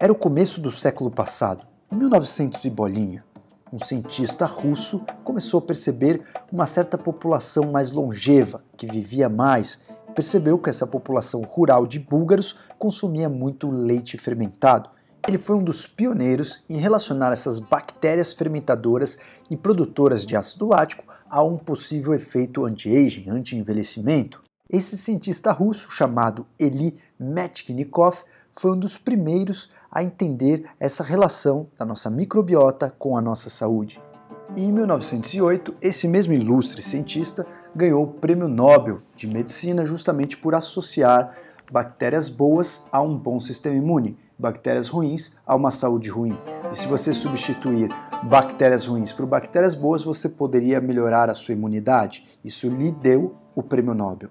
Era o começo do século passado, em 1900 e bolinha. Um cientista russo começou a perceber uma certa população mais longeva, que vivia mais, percebeu que essa população rural de búlgaros consumia muito leite fermentado. Ele foi um dos pioneiros em relacionar essas bactérias fermentadoras e produtoras de ácido lático a um possível efeito anti-aging, anti-envelhecimento. Esse cientista russo, chamado Eli Metchnikov, foi um dos primeiros a entender essa relação da nossa microbiota com a nossa saúde. E em 1908, esse mesmo ilustre cientista ganhou o Prêmio Nobel de Medicina justamente por associar bactérias boas a um bom sistema imune, bactérias ruins a uma saúde ruim. E se você substituir bactérias ruins por bactérias boas, você poderia melhorar a sua imunidade. Isso lhe deu o Prêmio Nobel.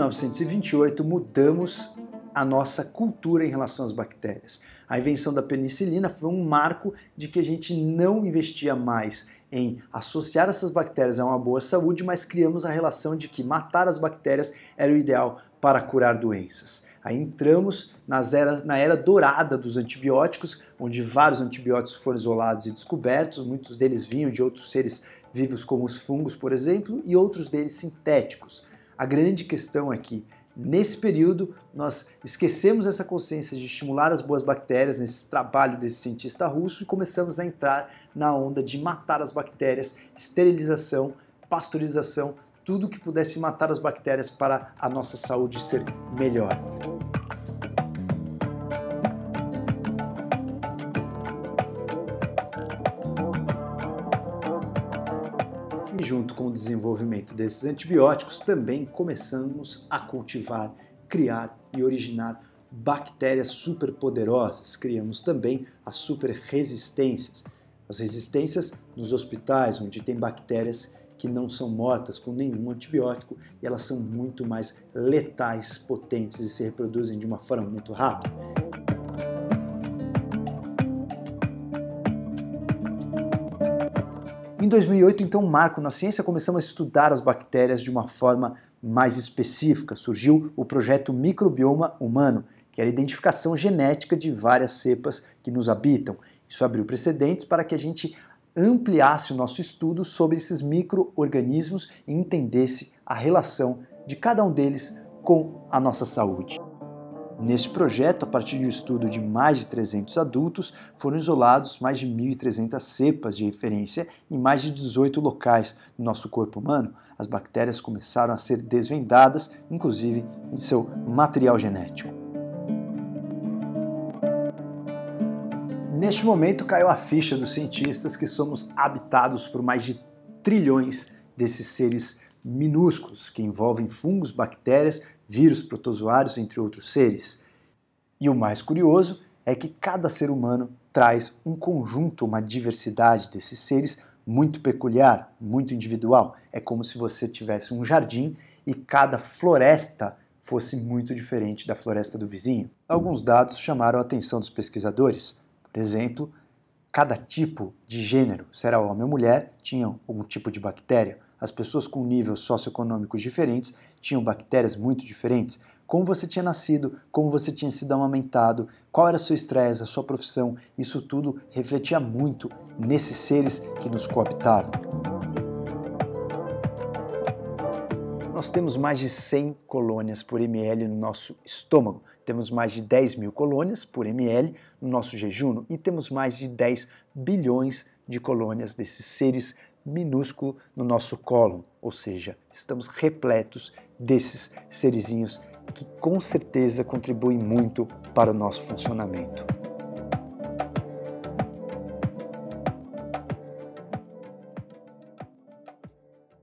1928, mudamos a nossa cultura em relação às bactérias. A invenção da penicilina foi um marco de que a gente não investia mais em associar essas bactérias a uma boa saúde, mas criamos a relação de que matar as bactérias era o ideal para curar doenças. Aí entramos nas era, na era dourada dos antibióticos, onde vários antibióticos foram isolados e descobertos, muitos deles vinham de outros seres vivos, como os fungos, por exemplo, e outros deles sintéticos. A grande questão aqui é Nesse período, nós esquecemos essa consciência de estimular as boas bactérias nesse trabalho desse cientista russo e começamos a entrar na onda de matar as bactérias, esterilização, pasteurização, tudo que pudesse matar as bactérias para a nossa saúde ser melhor. Junto com o desenvolvimento desses antibióticos, também começamos a cultivar, criar e originar bactérias superpoderosas. Criamos também as superresistências. As resistências nos hospitais, onde tem bactérias que não são mortas com nenhum antibiótico e elas são muito mais letais, potentes e se reproduzem de uma forma muito rápida. Em 2008, então, marco na ciência, começamos a estudar as bactérias de uma forma mais específica. Surgiu o projeto Microbioma Humano, que era a identificação genética de várias cepas que nos habitam. Isso abriu precedentes para que a gente ampliasse o nosso estudo sobre esses micro-organismos e entendesse a relação de cada um deles com a nossa saúde. Neste projeto, a partir de um estudo de mais de 300 adultos, foram isolados mais de 1.300 cepas de referência em mais de 18 locais do nosso corpo humano. As bactérias começaram a ser desvendadas, inclusive em seu material genético. Neste momento caiu a ficha dos cientistas que somos habitados por mais de trilhões desses seres minúsculos que envolvem fungos, bactérias, vírus, protozoários, entre outros seres. E o mais curioso é que cada ser humano traz um conjunto, uma diversidade desses seres muito peculiar, muito individual. É como se você tivesse um jardim e cada floresta fosse muito diferente da floresta do vizinho. Alguns dados chamaram a atenção dos pesquisadores. Por exemplo, cada tipo de gênero, se era homem ou mulher, tinha algum tipo de bactéria as pessoas com níveis socioeconômicos diferentes tinham bactérias muito diferentes. Como você tinha nascido, como você tinha sido amamentado, qual era seu estresse, a sua profissão, isso tudo refletia muito nesses seres que nos cooptavam. Nós temos mais de 100 colônias por ml no nosso estômago, temos mais de 10 mil colônias por ml no nosso jejum e temos mais de 10 bilhões de colônias desses seres minúsculo no nosso colo, ou seja, estamos repletos desses serizinhos que com certeza contribuem muito para o nosso funcionamento.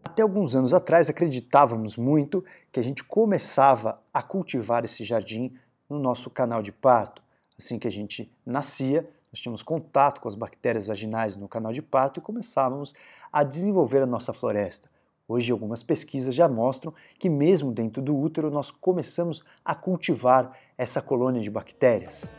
Até alguns anos atrás acreditávamos muito que a gente começava a cultivar esse jardim no nosso canal de parto. Assim que a gente nascia, nós tínhamos contato com as bactérias vaginais no canal de parto e começávamos a desenvolver a nossa floresta. Hoje, algumas pesquisas já mostram que, mesmo dentro do útero, nós começamos a cultivar essa colônia de bactérias.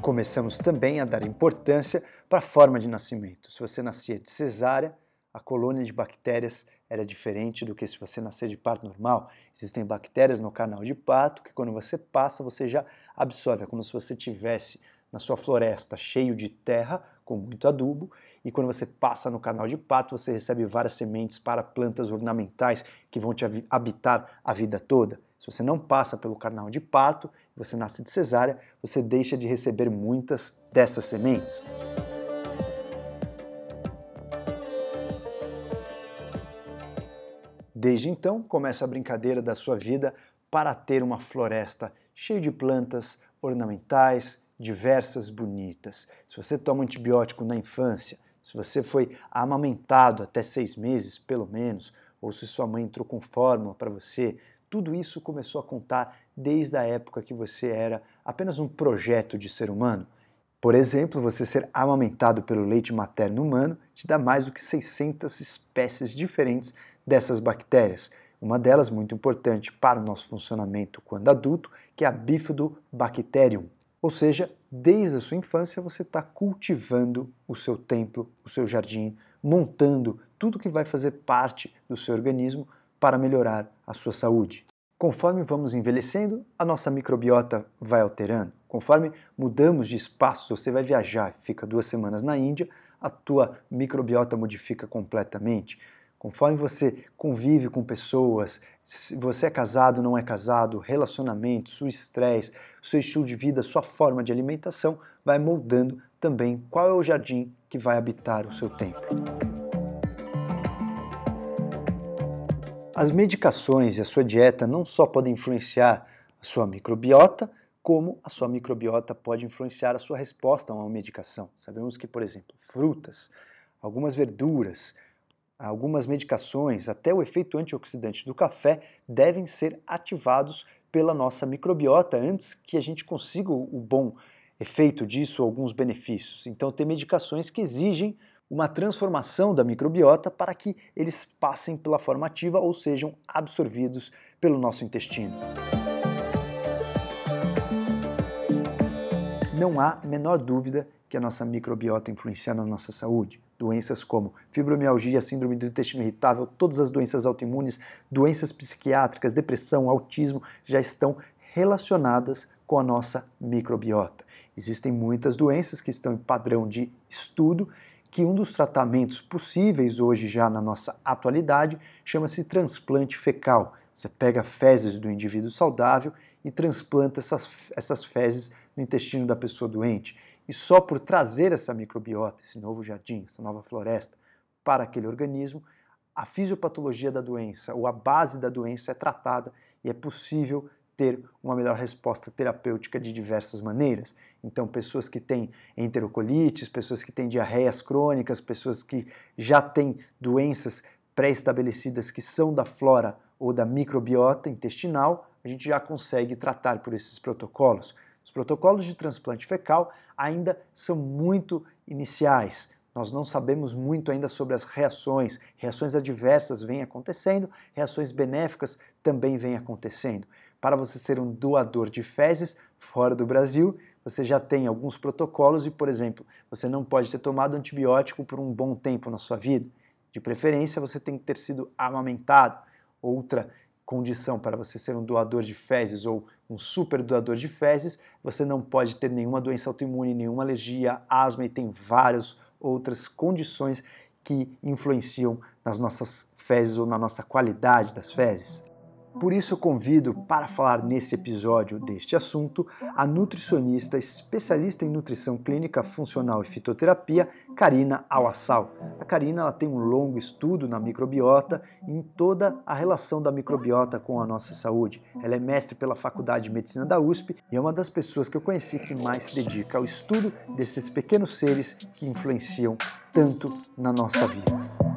Começamos também a dar importância para a forma de nascimento. Se você nascia de cesárea, a colônia de bactérias era diferente do que se você nascer de parto normal. Existem bactérias no canal de parto que quando você passa, você já absorve, é como se você tivesse na sua floresta cheio de terra, com muito adubo, e quando você passa no canal de parto, você recebe várias sementes para plantas ornamentais que vão te habitar a vida toda. Se você não passa pelo canal de parto, você nasce de cesárea, você deixa de receber muitas dessas sementes. Desde então, começa a brincadeira da sua vida para ter uma floresta cheia de plantas ornamentais, diversas, bonitas. Se você toma antibiótico na infância, se você foi amamentado até seis meses, pelo menos, ou se sua mãe entrou com fórmula para você, tudo isso começou a contar desde a época que você era apenas um projeto de ser humano. Por exemplo, você ser amamentado pelo leite materno humano te dá mais do que 600 espécies diferentes dessas bactérias. Uma delas, muito importante para o nosso funcionamento quando adulto, que é a Bifidobacterium. Ou seja, desde a sua infância você está cultivando o seu templo, o seu jardim, montando tudo que vai fazer parte do seu organismo para melhorar a sua saúde. Conforme vamos envelhecendo, a nossa microbiota vai alterando. Conforme mudamos de espaço, você vai viajar, fica duas semanas na Índia, a tua microbiota modifica completamente. Conforme você convive com pessoas, se você é casado, não é casado, relacionamento, seu estresse, seu estilo de vida, sua forma de alimentação, vai moldando também qual é o jardim que vai habitar o seu templo. As medicações e a sua dieta não só podem influenciar a sua microbiota, como a sua microbiota pode influenciar a sua resposta a uma medicação. Sabemos que, por exemplo, frutas, algumas verduras, algumas medicações, até o efeito antioxidante do café, devem ser ativados pela nossa microbiota antes que a gente consiga o bom efeito disso, alguns benefícios. Então, tem medicações que exigem uma transformação da microbiota para que eles passem pela forma ativa ou sejam absorvidos pelo nosso intestino. Não há menor dúvida que a nossa microbiota influencia na nossa saúde. Doenças como fibromialgia, síndrome do intestino irritável, todas as doenças autoimunes, doenças psiquiátricas, depressão, autismo já estão relacionadas com a nossa microbiota. Existem muitas doenças que estão em padrão de estudo que um dos tratamentos possíveis hoje já na nossa atualidade chama-se transplante fecal. Você pega fezes do indivíduo saudável e transplanta essas, essas fezes no intestino da pessoa doente. E só por trazer essa microbiota, esse novo jardim, essa nova floresta para aquele organismo, a fisiopatologia da doença ou a base da doença é tratada e é possível ter uma melhor resposta terapêutica de diversas maneiras. Então, pessoas que têm enterocolites, pessoas que têm diarreias crônicas, pessoas que já têm doenças pré-estabelecidas que são da flora ou da microbiota intestinal, a gente já consegue tratar por esses protocolos. Os protocolos de transplante fecal ainda são muito iniciais. Nós não sabemos muito ainda sobre as reações. Reações adversas vêm acontecendo, reações benéficas também vêm acontecendo. Para você ser um doador de fezes fora do Brasil, você já tem alguns protocolos e, por exemplo, você não pode ter tomado antibiótico por um bom tempo na sua vida. De preferência, você tem que ter sido amamentado. Outra condição para você ser um doador de fezes ou um super doador de fezes, você não pode ter nenhuma doença autoimune, nenhuma alergia, asma e tem várias outras condições que influenciam nas nossas fezes ou na nossa qualidade das fezes. Por isso eu convido para falar nesse episódio deste assunto a nutricionista especialista em nutrição clínica funcional e fitoterapia, Karina Awassal. A Karina ela tem um longo estudo na microbiota e em toda a relação da microbiota com a nossa saúde. Ela é mestre pela Faculdade de Medicina da USP e é uma das pessoas que eu conheci que mais se dedica ao estudo desses pequenos seres que influenciam tanto na nossa vida.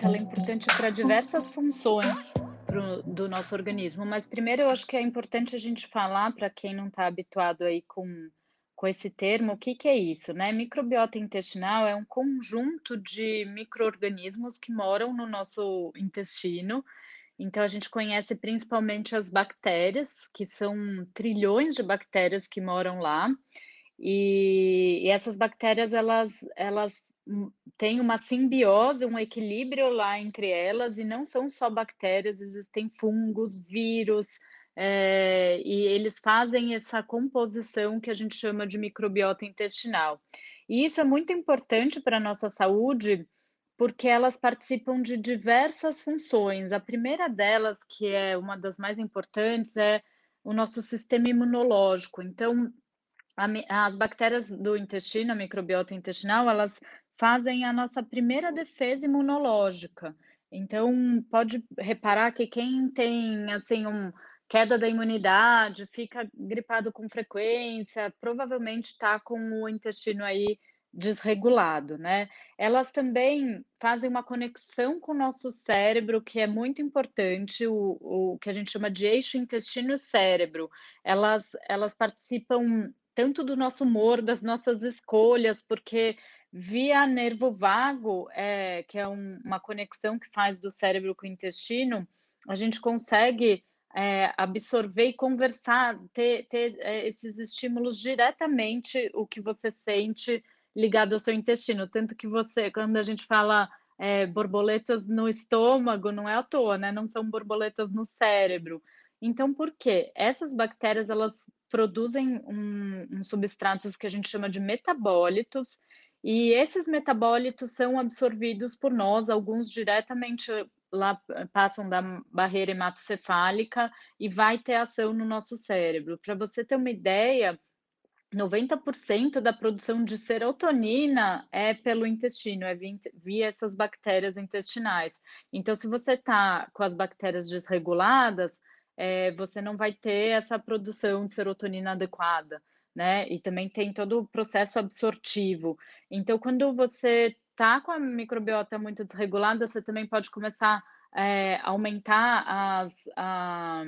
Microbiota é importante para diversas funções pro, do nosso organismo, mas primeiro eu acho que é importante a gente falar para quem não está habituado aí com, com esse termo, o que, que é isso, né? Microbiota intestinal é um conjunto de micro-organismos que moram no nosso intestino. Então a gente conhece principalmente as bactérias, que são trilhões de bactérias que moram lá. E, e essas bactérias, elas, elas têm uma simbiose, um equilíbrio lá entre elas, e não são só bactérias, existem fungos, vírus, é, e eles fazem essa composição que a gente chama de microbiota intestinal. E isso é muito importante para a nossa saúde, porque elas participam de diversas funções. A primeira delas, que é uma das mais importantes, é o nosso sistema imunológico. Então, as bactérias do intestino, a microbiota intestinal, elas fazem a nossa primeira defesa imunológica. Então, pode reparar que quem tem assim um queda da imunidade, fica gripado com frequência, provavelmente está com o intestino aí desregulado, né? Elas também fazem uma conexão com o nosso cérebro, que é muito importante, o, o que a gente chama de eixo intestino-cérebro. Elas, elas participam tanto do nosso humor, das nossas escolhas, porque via nervo vago, é, que é um, uma conexão que faz do cérebro com o intestino, a gente consegue é, absorver e conversar, ter, ter é, esses estímulos diretamente o que você sente ligado ao seu intestino. Tanto que você, quando a gente fala é, borboletas no estômago, não é à toa, né? Não são borboletas no cérebro. Então, por quê? Essas bactérias, elas produzem um, um substratos que a gente chama de metabólitos, e esses metabólitos são absorvidos por nós, alguns diretamente lá passam da barreira hematocefálica e vai ter ação no nosso cérebro. Para você ter uma ideia, 90% da produção de serotonina é pelo intestino, é via essas bactérias intestinais. Então, se você está com as bactérias desreguladas, é, você não vai ter essa produção de serotonina adequada, né? E também tem todo o processo absortivo. Então, quando você está com a microbiota muito desregulada, você também pode começar é, a aumentar as. A,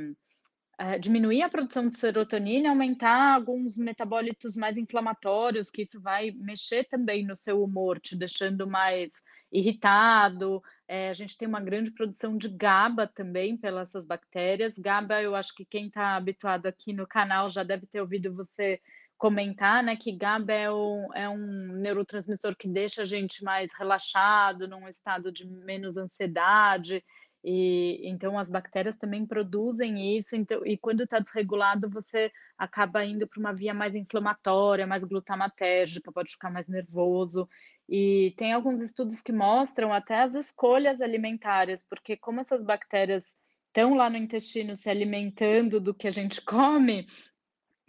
a diminuir a produção de serotonina, aumentar alguns metabólitos mais inflamatórios, que isso vai mexer também no seu humor, te deixando mais irritado. É, a gente tem uma grande produção de GABA também pelas bactérias. GABA, eu acho que quem está habituado aqui no canal já deve ter ouvido você comentar, né, que GABA é um, é um neurotransmissor que deixa a gente mais relaxado, num estado de menos ansiedade, e então as bactérias também produzem isso, então, e quando está desregulado, você acaba indo para uma via mais inflamatória, mais glutamatérgica, pode ficar mais nervoso. E tem alguns estudos que mostram até as escolhas alimentares, porque como essas bactérias estão lá no intestino se alimentando do que a gente come,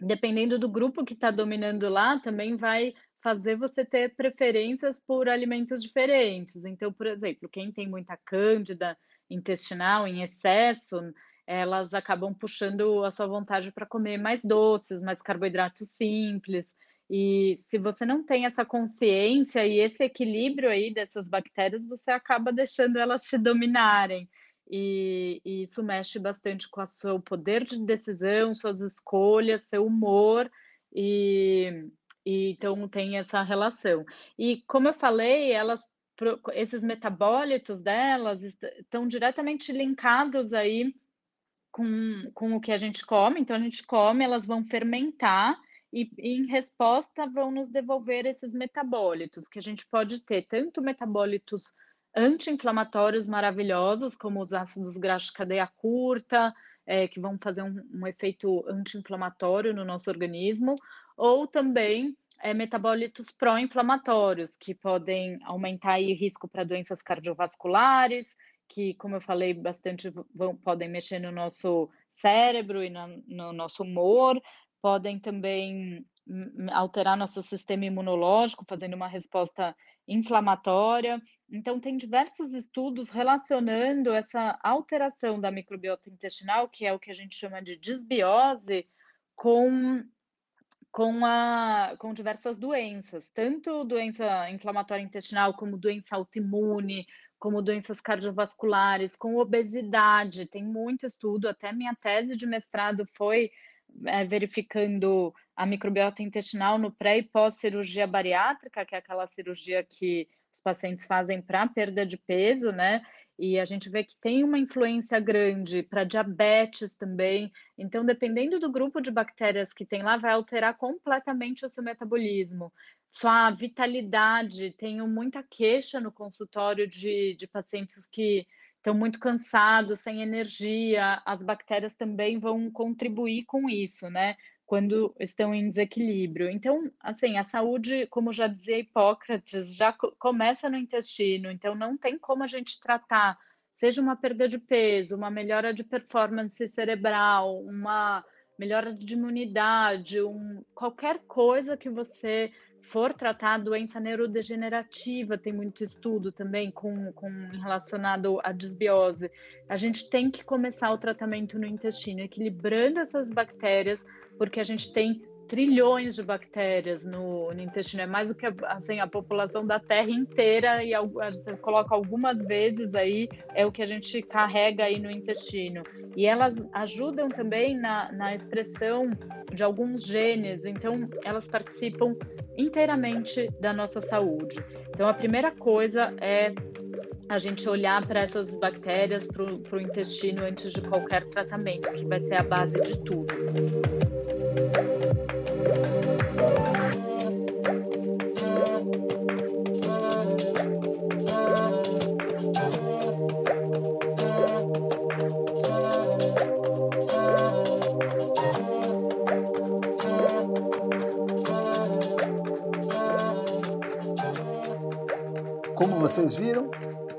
dependendo do grupo que está dominando lá, também vai fazer você ter preferências por alimentos diferentes. Então, por exemplo, quem tem muita cândida intestinal em excesso, elas acabam puxando a sua vontade para comer mais doces, mais carboidratos simples. E se você não tem essa consciência e esse equilíbrio aí dessas bactérias, você acaba deixando elas te dominarem e, e, isso mexe bastante com o seu poder de decisão, suas escolhas, seu humor, e, e então tem essa relação. E como eu falei, elas esses metabólitos delas estão diretamente linkados aí com, com o que a gente come. Então, a gente come, elas vão fermentar e, em resposta, vão nos devolver esses metabólitos, que a gente pode ter tanto metabólitos anti-inflamatórios maravilhosos, como os ácidos graxos de cadeia curta, é, que vão fazer um, um efeito anti-inflamatório no nosso organismo, ou também é, metabólitos pró-inflamatórios, que podem aumentar o risco para doenças cardiovasculares, que, como eu falei, bastante vão, podem mexer no nosso cérebro e no, no nosso humor, podem também alterar nosso sistema imunológico, fazendo uma resposta inflamatória. Então, tem diversos estudos relacionando essa alteração da microbiota intestinal, que é o que a gente chama de disbiose, com, com, a, com diversas doenças, tanto doença inflamatória intestinal, como doença autoimune, como doenças cardiovasculares, com obesidade. Tem muito estudo, até minha tese de mestrado foi é, verificando a microbiota intestinal no pré e pós cirurgia bariátrica, que é aquela cirurgia que os pacientes fazem para perda de peso, né? e a gente vê que tem uma influência grande para diabetes também. Então, dependendo do grupo de bactérias que tem lá, vai alterar completamente o seu metabolismo. Sua vitalidade, tenho muita queixa no consultório de, de pacientes que estão muito cansados, sem energia, as bactérias também vão contribuir com isso, né? Quando estão em desequilíbrio. Então, assim, a saúde, como já dizia Hipócrates, já começa no intestino, então não tem como a gente tratar, seja uma perda de peso, uma melhora de performance cerebral, uma melhora de imunidade, um, qualquer coisa que você for tratar doença neurodegenerativa, tem muito estudo também com, com relacionado à desbiose, a gente tem que começar o tratamento no intestino, equilibrando essas bactérias, porque a gente tem trilhões de bactérias no, no, intestino, é mais do que assim, a população da Terra inteira, e você coloca algumas vezes aí, é o que a gente carrega aí no intestino. E elas ajudam também na, na expressão de alguns genes, então elas participam inteiramente da nossa saúde. Então a primeira coisa é a gente olhar para essas bactérias, para o intestino antes de qualquer tratamento, que vai ser a base de tudo. Como vocês viram,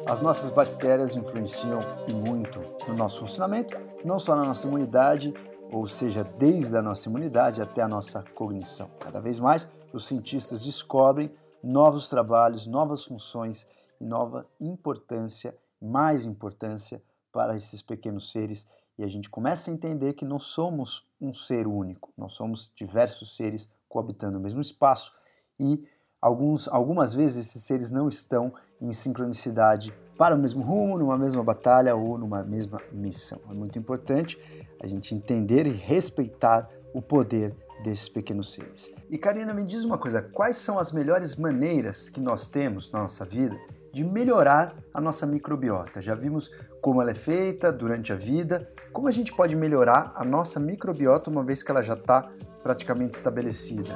as nossas bactérias influenciam e muito no nosso funcionamento, não só na nossa imunidade, ou seja, desde a nossa imunidade até a nossa cognição. Cada vez mais, os cientistas descobrem novos trabalhos, novas funções e nova importância, mais importância para esses pequenos seres e a gente começa a entender que não somos um ser único, nós somos diversos seres coabitando no mesmo espaço e alguns, algumas vezes esses seres não estão em sincronicidade para o mesmo rumo, numa mesma batalha ou numa mesma missão. É muito importante a gente entender e respeitar o poder desses pequenos seres. E Karina, me diz uma coisa: quais são as melhores maneiras que nós temos na nossa vida de melhorar a nossa microbiota? Já vimos como ela é feita durante a vida, como a gente pode melhorar a nossa microbiota uma vez que ela já está praticamente estabelecida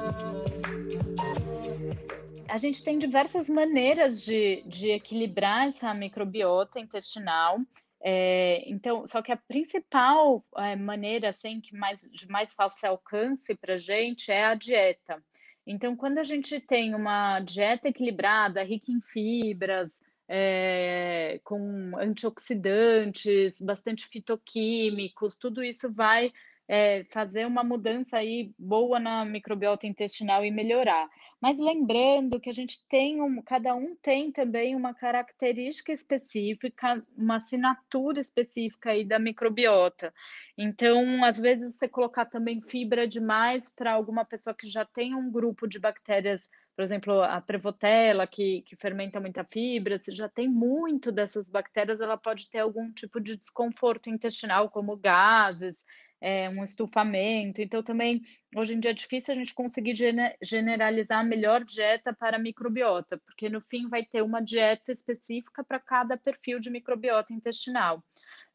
a gente tem diversas maneiras de, de equilibrar essa microbiota intestinal. É, então, só que a principal é, maneira assim que mais de mais fácil alcance para a gente é a dieta. Então, quando a gente tem uma dieta equilibrada, rica em fibras, é, com antioxidantes, bastante fitoquímicos, tudo isso vai é, fazer uma mudança aí boa na microbiota intestinal e melhorar. Mas lembrando que a gente tem um, cada um tem também uma característica específica, uma assinatura específica aí da microbiota. Então, às vezes você colocar também fibra demais para alguma pessoa que já tem um grupo de bactérias por exemplo, a prevotella, que, que fermenta muita fibra, se já tem muito dessas bactérias, ela pode ter algum tipo de desconforto intestinal, como gases, é, um estufamento. Então, também, hoje em dia é difícil a gente conseguir generalizar a melhor dieta para a microbiota, porque no fim vai ter uma dieta específica para cada perfil de microbiota intestinal.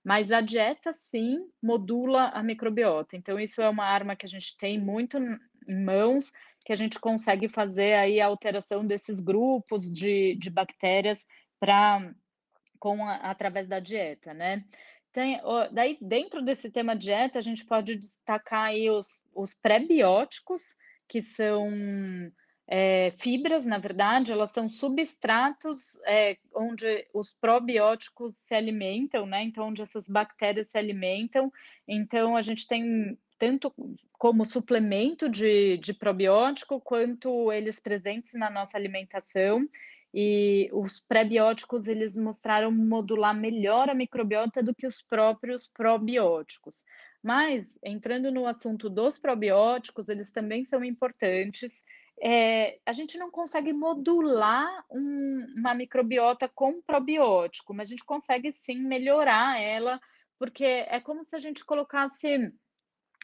Mas a dieta, sim, modula a microbiota. Então, isso é uma arma que a gente tem muito em mãos, que a gente consegue fazer aí a alteração desses grupos de, de bactérias para com a, através da dieta, né? Tem, daí, dentro desse tema dieta, a gente pode destacar aí os, os pré-bióticos, que são é, fibras, na verdade, elas são substratos é, onde os probióticos se alimentam, né? Então, onde essas bactérias se alimentam. Então, a gente tem tanto como suplemento de, de probiótico, quanto eles presentes na nossa alimentação. E os pré-bióticos eles mostraram modular melhor a microbiota do que os próprios probióticos. Mas, entrando no assunto dos probióticos, eles também são importantes. É, a gente não consegue modular um, uma microbiota com probiótico, mas a gente consegue sim melhorar ela, porque é como se a gente colocasse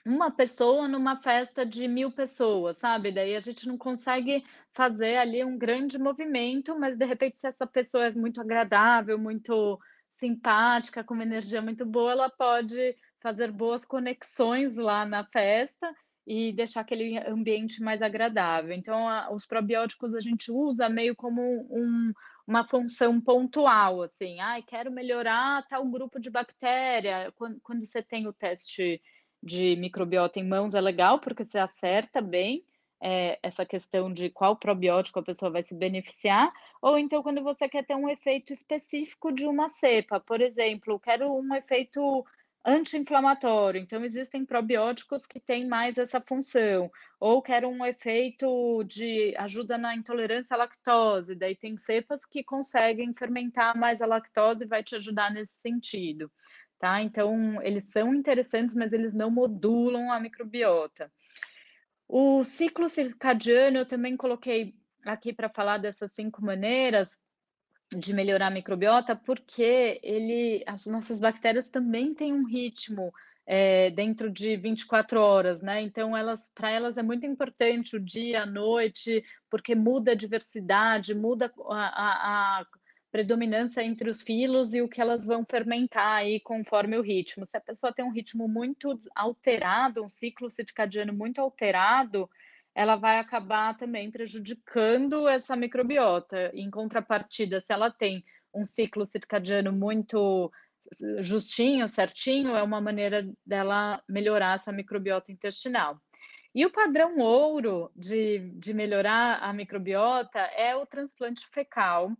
uma pessoa numa festa de mil pessoas, sabe? Daí a gente não consegue fazer ali um grande movimento, mas de repente, se essa pessoa é muito agradável, muito simpática, com uma energia muito boa, ela pode fazer boas conexões lá na festa e deixar aquele ambiente mais agradável. Então, a, os probióticos a gente usa meio como um, uma função pontual, assim, ah, quero melhorar tal grupo de bactéria. Quando, quando você tem o teste de microbiota em mãos, é legal, porque você acerta bem é, essa questão de qual probiótico a pessoa vai se beneficiar, ou então quando você quer ter um efeito específico de uma cepa, por exemplo, quero um efeito anti-inflamatório, então existem probióticos que têm mais essa função, ou quero um efeito de ajuda na intolerância à lactose, daí tem cepas que conseguem fermentar mais a lactose e vai te ajudar nesse sentido, tá? Então, eles são interessantes, mas eles não modulam a microbiota. O ciclo circadiano eu também coloquei aqui para falar dessas cinco maneiras de melhorar a microbiota, porque ele, as nossas bactérias também têm um ritmo é, dentro de 24 horas, né? Então, elas, para elas é muito importante o dia, a noite, porque muda a diversidade, muda a, a, a predominância entre os filos e o que elas vão fermentar aí conforme o ritmo. Se a pessoa tem um ritmo muito alterado, um ciclo circadiano muito alterado, ela vai acabar também prejudicando essa microbiota. Em contrapartida, se ela tem um ciclo circadiano muito justinho, certinho, é uma maneira dela melhorar essa microbiota intestinal. E o padrão ouro de, de melhorar a microbiota é o transplante fecal,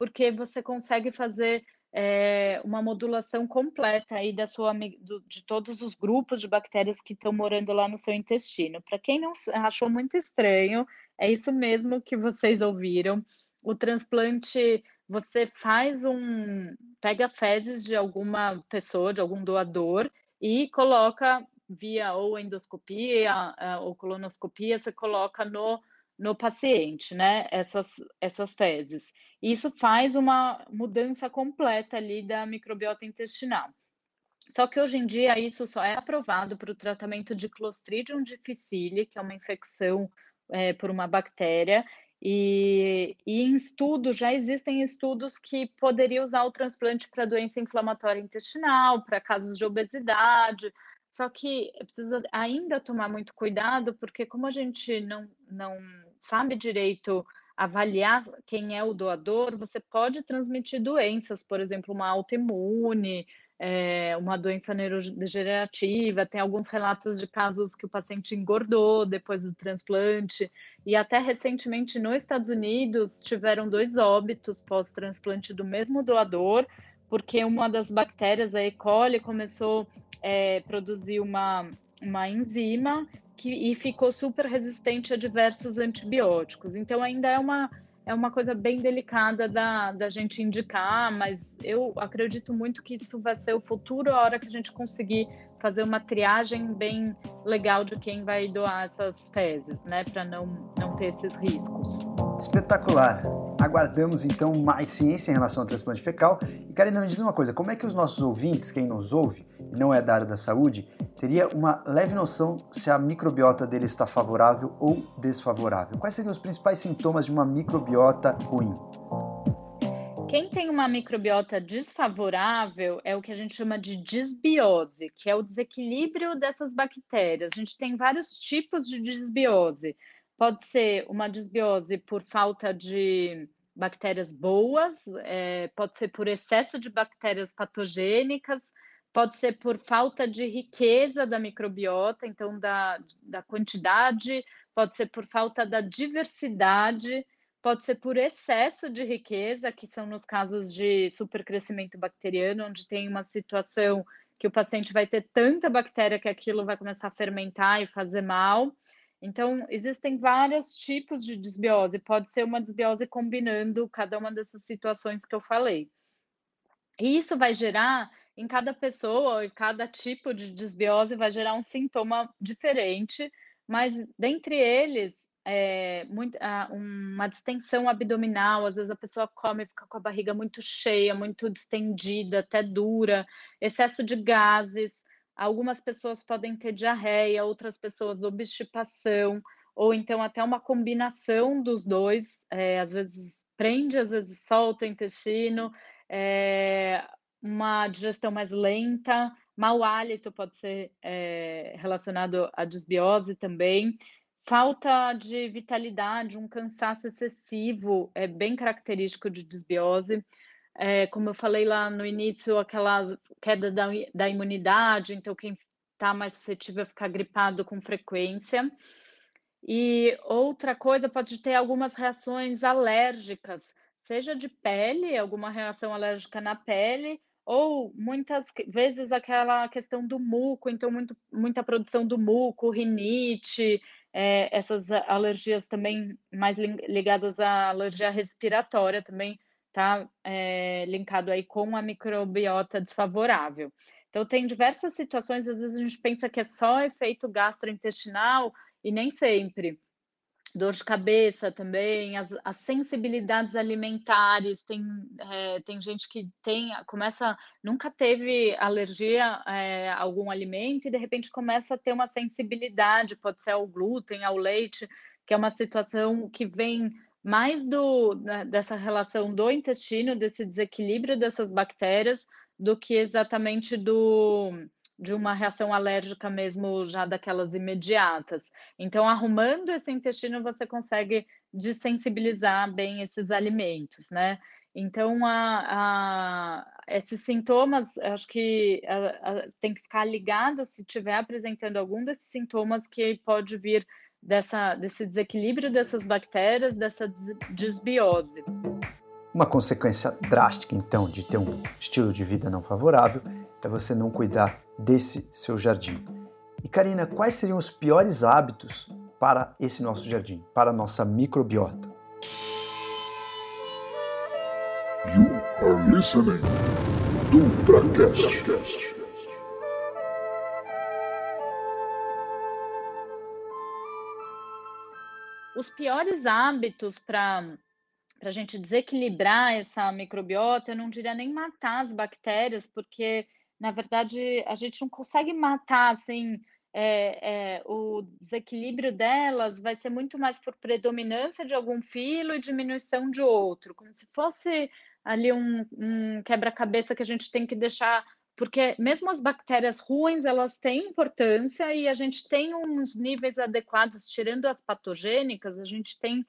porque você consegue fazer é, uma modulação completa aí da sua, do, de todos os grupos de bactérias que estão morando lá no seu intestino. Para quem não achou muito estranho, é isso mesmo que vocês ouviram. O transplante, você faz um. pega fezes de alguma pessoa, de algum doador, e coloca via ou endoscopia ou colonoscopia, você coloca no no paciente, né? Essas, essas fezes. Isso faz uma mudança completa ali da microbiota intestinal. Só que hoje em dia isso só é aprovado para o tratamento de Clostridium difficile, que é uma infecção é, por uma bactéria, e, e, em estudos, já existem estudos que poderiam usar o transplante para doença inflamatória intestinal, para casos de obesidade, só que precisa ainda tomar muito cuidado, porque como a gente não, não sabe direito avaliar quem é o doador, você pode transmitir doenças, por exemplo, uma autoimune, é, uma doença neurodegenerativa. Tem alguns relatos de casos que o paciente engordou depois do transplante, e até recentemente nos Estados Unidos tiveram dois óbitos pós-transplante do mesmo doador, porque uma das bactérias, a E. coli, começou é, produzir uma, uma enzima que, e ficou super resistente a diversos antibióticos. Então, ainda é uma, é uma coisa bem delicada da, da gente indicar, mas eu acredito muito que isso vai ser o futuro a hora que a gente conseguir fazer uma triagem bem legal de quem vai doar essas fezes, né, para não, não ter esses riscos. Espetacular! Aguardamos então mais ciência em relação ao transplante fecal. E Karina, me diz uma coisa: como é que os nossos ouvintes, quem nos ouve, e não é da área da saúde, teria uma leve noção se a microbiota dele está favorável ou desfavorável? Quais seriam os principais sintomas de uma microbiota ruim? Quem tem uma microbiota desfavorável é o que a gente chama de disbiose, que é o desequilíbrio dessas bactérias. A gente tem vários tipos de disbiose. Pode ser uma desbiose por falta de bactérias boas, é, pode ser por excesso de bactérias patogênicas, pode ser por falta de riqueza da microbiota, então da, da quantidade, pode ser por falta da diversidade, pode ser por excesso de riqueza, que são nos casos de supercrescimento bacteriano, onde tem uma situação que o paciente vai ter tanta bactéria que aquilo vai começar a fermentar e fazer mal. Então, existem vários tipos de desbiose. Pode ser uma desbiose combinando cada uma dessas situações que eu falei. E isso vai gerar, em cada pessoa, em cada tipo de desbiose, vai gerar um sintoma diferente, mas dentre eles, é, muito, uma distensão abdominal, às vezes a pessoa come e fica com a barriga muito cheia, muito distendida, até dura, excesso de gases, Algumas pessoas podem ter diarreia, outras pessoas obstipação, ou então até uma combinação dos dois, é, às vezes prende, às vezes solta o intestino. É, uma digestão mais lenta, mau hálito pode ser é, relacionado à desbiose também, falta de vitalidade, um cansaço excessivo é bem característico de desbiose. É, como eu falei lá no início, aquela queda da, da imunidade, então quem está mais suscetível a ficar gripado com frequência. E outra coisa, pode ter algumas reações alérgicas, seja de pele, alguma reação alérgica na pele, ou muitas vezes aquela questão do muco, então muito, muita produção do muco, rinite, é, essas alergias também mais ligadas à alergia respiratória também está é, linkado aí com a microbiota desfavorável. Então tem diversas situações, às vezes a gente pensa que é só efeito gastrointestinal e nem sempre dor de cabeça também, as, as sensibilidades alimentares, tem, é, tem gente que tem, começa, nunca teve alergia é, a algum alimento e de repente começa a ter uma sensibilidade, pode ser ao glúten, ao leite, que é uma situação que vem mais do, né, dessa relação do intestino, desse desequilíbrio dessas bactérias, do que exatamente do de uma reação alérgica mesmo já daquelas imediatas. Então, arrumando esse intestino, você consegue desensibilizar bem esses alimentos, né? Então, a, a, esses sintomas, acho que a, tem que ficar ligado se estiver apresentando algum desses sintomas que pode vir dessa, desse desequilíbrio dessas bactérias, dessa desbiose. Uma consequência drástica, então, de ter um estilo de vida não favorável é você não cuidar desse seu jardim. E Karina, quais seriam os piores hábitos para esse nosso jardim, para a nossa microbiota? You are listening Dutracast. Os piores hábitos para para a gente desequilibrar essa microbiota, eu não diria nem matar as bactérias, porque na verdade, a gente não consegue matar assim. É, é, o desequilíbrio delas vai ser muito mais por predominância de algum filo e diminuição de outro, como se fosse ali um, um quebra-cabeça que a gente tem que deixar, porque mesmo as bactérias ruins elas têm importância e a gente tem uns níveis adequados, tirando as patogênicas, a gente tem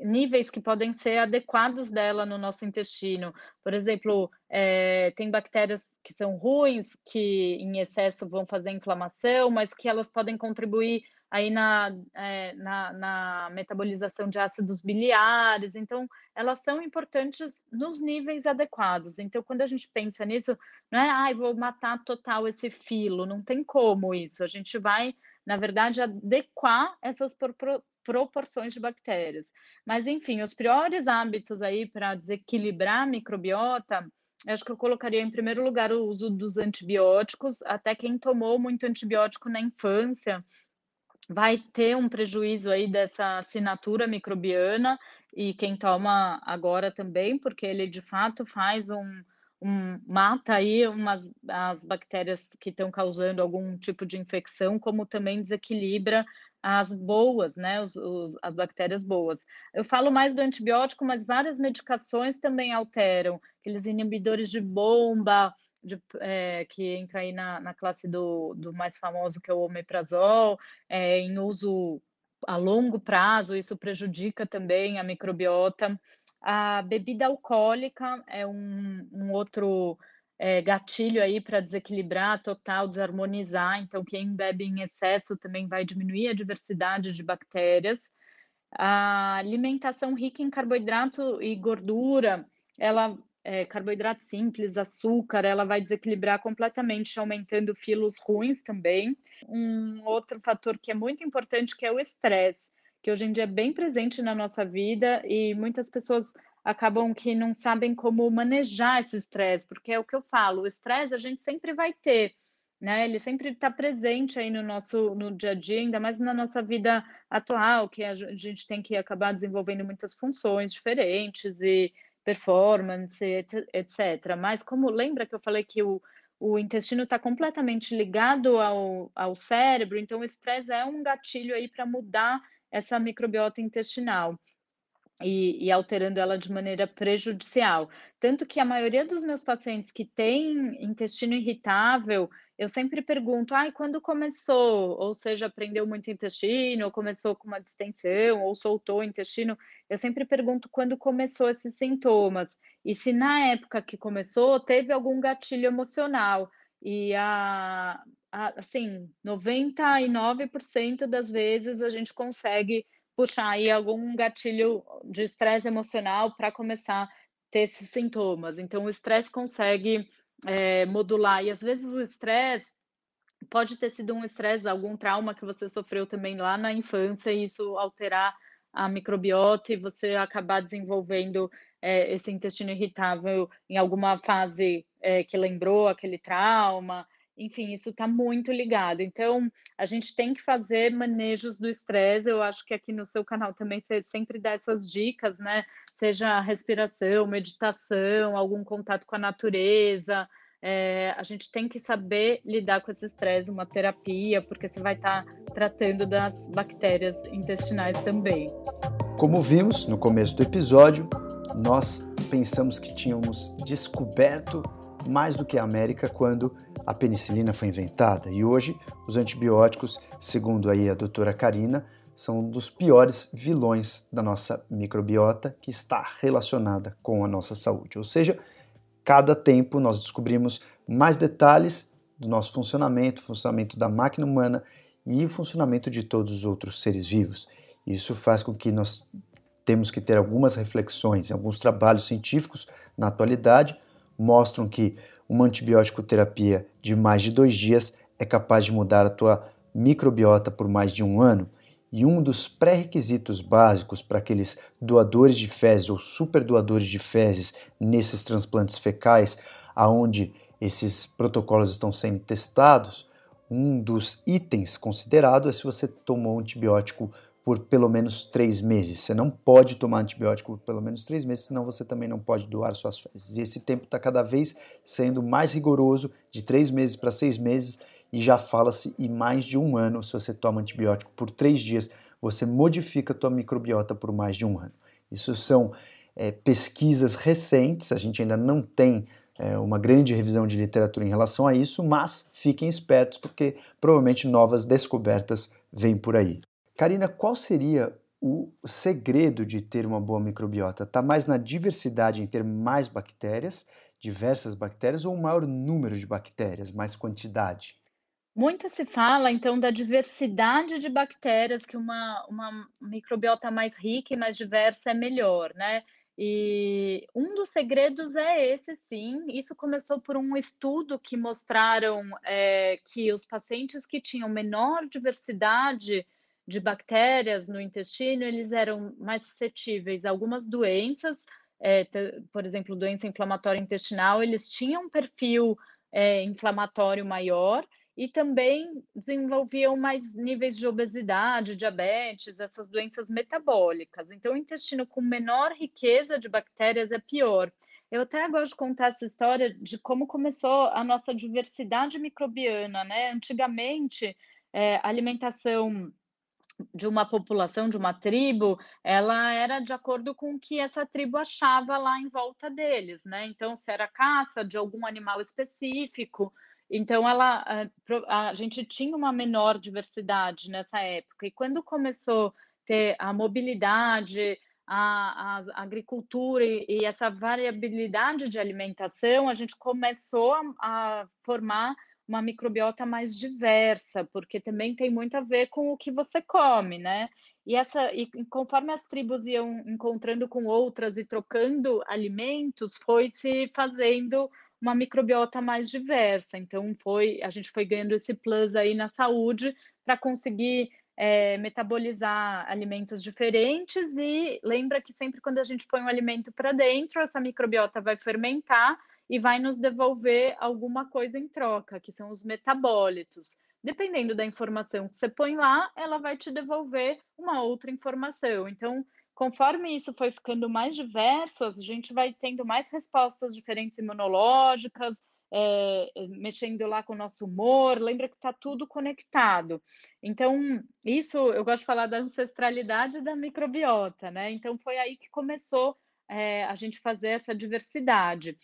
níveis que podem ser adequados dela no nosso intestino. Por exemplo, é, tem bactérias que são ruins, que em excesso vão fazer inflamação, mas que elas podem contribuir aí na, é, na, na, metabolização de ácidos biliares. Então, elas são importantes nos níveis adequados. Então, quando a gente pensa nisso, não é, ai, ah, vou matar total esse filo, não tem como isso. A gente vai, na verdade, adequar essas proporções de bactérias. Mas, enfim, os piores hábitos aí para desequilibrar a microbiota acho que eu colocaria em primeiro lugar o uso dos antibióticos. Até quem tomou muito antibiótico na infância vai ter um prejuízo aí dessa assinatura microbiana e quem toma agora também, porque ele de fato faz um, um mata aí umas, as bactérias que estão causando algum tipo de infecção, como também desequilibra as boas, né, os, os, as bactérias boas. Eu falo mais do antibiótico, mas várias medicações também alteram, aqueles inibidores de bomba, de, é, que entra aí na, na classe do, do, mais famoso, que é o omeprazol, é, em uso a longo prazo, isso prejudica também a microbiota. A bebida alcoólica é um, um outro é, gatilho aí para desequilibrar total, desarmonizar. Então, quem bebe em excesso também vai diminuir a diversidade de bactérias. A alimentação rica em carboidrato e gordura, ela é, carboidrato simples, açúcar, ela vai desequilibrar completamente, aumentando filos ruins também. Um outro fator que é muito importante que é o estresse, que hoje em dia é bem presente na nossa vida e muitas pessoas acabam que não sabem como manejar esse estresse, porque é o que eu falo, o estresse a gente sempre vai ter, né? Ele sempre está presente aí no nosso no dia a dia, ainda mais na nossa vida atual, que a gente tem que acabar desenvolvendo muitas funções diferentes e performance, etc. Mas como lembra que eu falei que o, o intestino está completamente ligado ao, ao cérebro, então o estresse é um gatilho aí para mudar essa microbiota intestinal. e, e, alterando ela de maneira prejudicial. Tanto que a maioria dos meus pacientes que têm intestino irritável, eu sempre pergunto, ai, quando começou? Ou seja, prendeu muito intestino, ou começou com uma distensão, ou soltou o intestino. Eu sempre pergunto quando começou esses sintomas. E se na época que começou, teve algum gatilho emocional. E a, a assim, 99% das vezes a gente consegue puxar aí algum gatilho de estresse emocional para começar a ter esses sintomas. Então, o estresse consegue é, modular, e às vezes o estresse pode ter sido um estresse, algum trauma que você sofreu também lá na infância, e isso alterar a microbiota e você acabar desenvolvendo é, esse intestino irritável em alguma fase é, que lembrou aquele trauma. Enfim, isso está muito ligado. Então, a gente tem que fazer manejos do estresse. Eu acho que aqui no seu canal também você sempre dá essas dicas, né? Seja respiração, meditação, algum contato com a natureza. É, a gente tem que saber lidar com esse estresse, uma terapia, porque você vai estar tá tratando das bactérias intestinais também. Como vimos no começo do episódio, nós pensamos que tínhamos descoberto mais do que a América quando a penicilina foi inventada. E hoje, os antibióticos, segundo aí a doutora Karina, são um dos piores vilões da nossa microbiota que está relacionada com a nossa saúde. Ou seja, cada tempo nós descobrimos mais detalhes do nosso funcionamento, funcionamento da máquina humana e o funcionamento de todos os outros seres vivos. Isso faz com que nós temos que ter algumas reflexões, alguns trabalhos científicos na atualidade mostram que uma antibiótico terapia de mais de dois dias é capaz de mudar a tua microbiota por mais de um ano. E um dos pré-requisitos básicos para aqueles doadores de fezes ou superdoadores de fezes nesses transplantes fecais, aonde esses protocolos estão sendo testados, um dos itens considerado é se você tomou antibiótico por pelo menos três meses. Você não pode tomar antibiótico por pelo menos três meses, senão você também não pode doar suas fezes. E esse tempo está cada vez sendo mais rigoroso, de três meses para seis meses, e já fala-se em mais de um ano. Se você toma antibiótico por três dias, você modifica a tua microbiota por mais de um ano. Isso são é, pesquisas recentes, a gente ainda não tem é, uma grande revisão de literatura em relação a isso, mas fiquem espertos porque provavelmente novas descobertas vêm por aí. Karina, qual seria o segredo de ter uma boa microbiota? Está mais na diversidade em ter mais bactérias, diversas bactérias, ou um maior número de bactérias, mais quantidade? Muito se fala, então, da diversidade de bactérias, que uma, uma microbiota mais rica e mais diversa é melhor, né? E um dos segredos é esse, sim. Isso começou por um estudo que mostraram é, que os pacientes que tinham menor diversidade de bactérias no intestino, eles eram mais suscetíveis a algumas doenças, é, por exemplo, doença inflamatória intestinal, eles tinham um perfil é, inflamatório maior e também desenvolviam mais níveis de obesidade, diabetes, essas doenças metabólicas. Então, o intestino com menor riqueza de bactérias é pior. Eu até gosto de contar essa história de como começou a nossa diversidade microbiana, né? Antigamente, é, alimentação de uma população, de uma tribo, ela era de acordo com o que essa tribo achava lá em volta deles, né? Então, se era caça de algum animal específico, então ela a, gente tinha uma menor diversidade nessa época. E quando começou a ter a mobilidade, a, a agricultura e, e, essa variabilidade de alimentação, a gente começou a, a formar uma microbiota mais diversa, porque também tem muito a ver com o que você come, né? E essa e conforme as tribos iam encontrando com outras e trocando alimentos, foi se fazendo uma microbiota mais diversa. Então foi a gente foi ganhando esse plus aí na saúde para conseguir é, metabolizar alimentos diferentes e lembra que sempre quando a gente põe um alimento para dentro, essa microbiota vai fermentar e vai nos devolver alguma coisa em troca, que são os metabólitos. Dependendo da informação que você põe lá, ela vai te devolver uma outra informação. Então, conforme isso foi ficando mais diverso, a gente vai tendo mais respostas diferentes imunológicas, é, mexendo lá com o nosso humor, lembra que está tudo conectado. Então, isso eu gosto de falar da ancestralidade da microbiota, né? Então, foi aí que começou é, a gente fazer essa diversidade.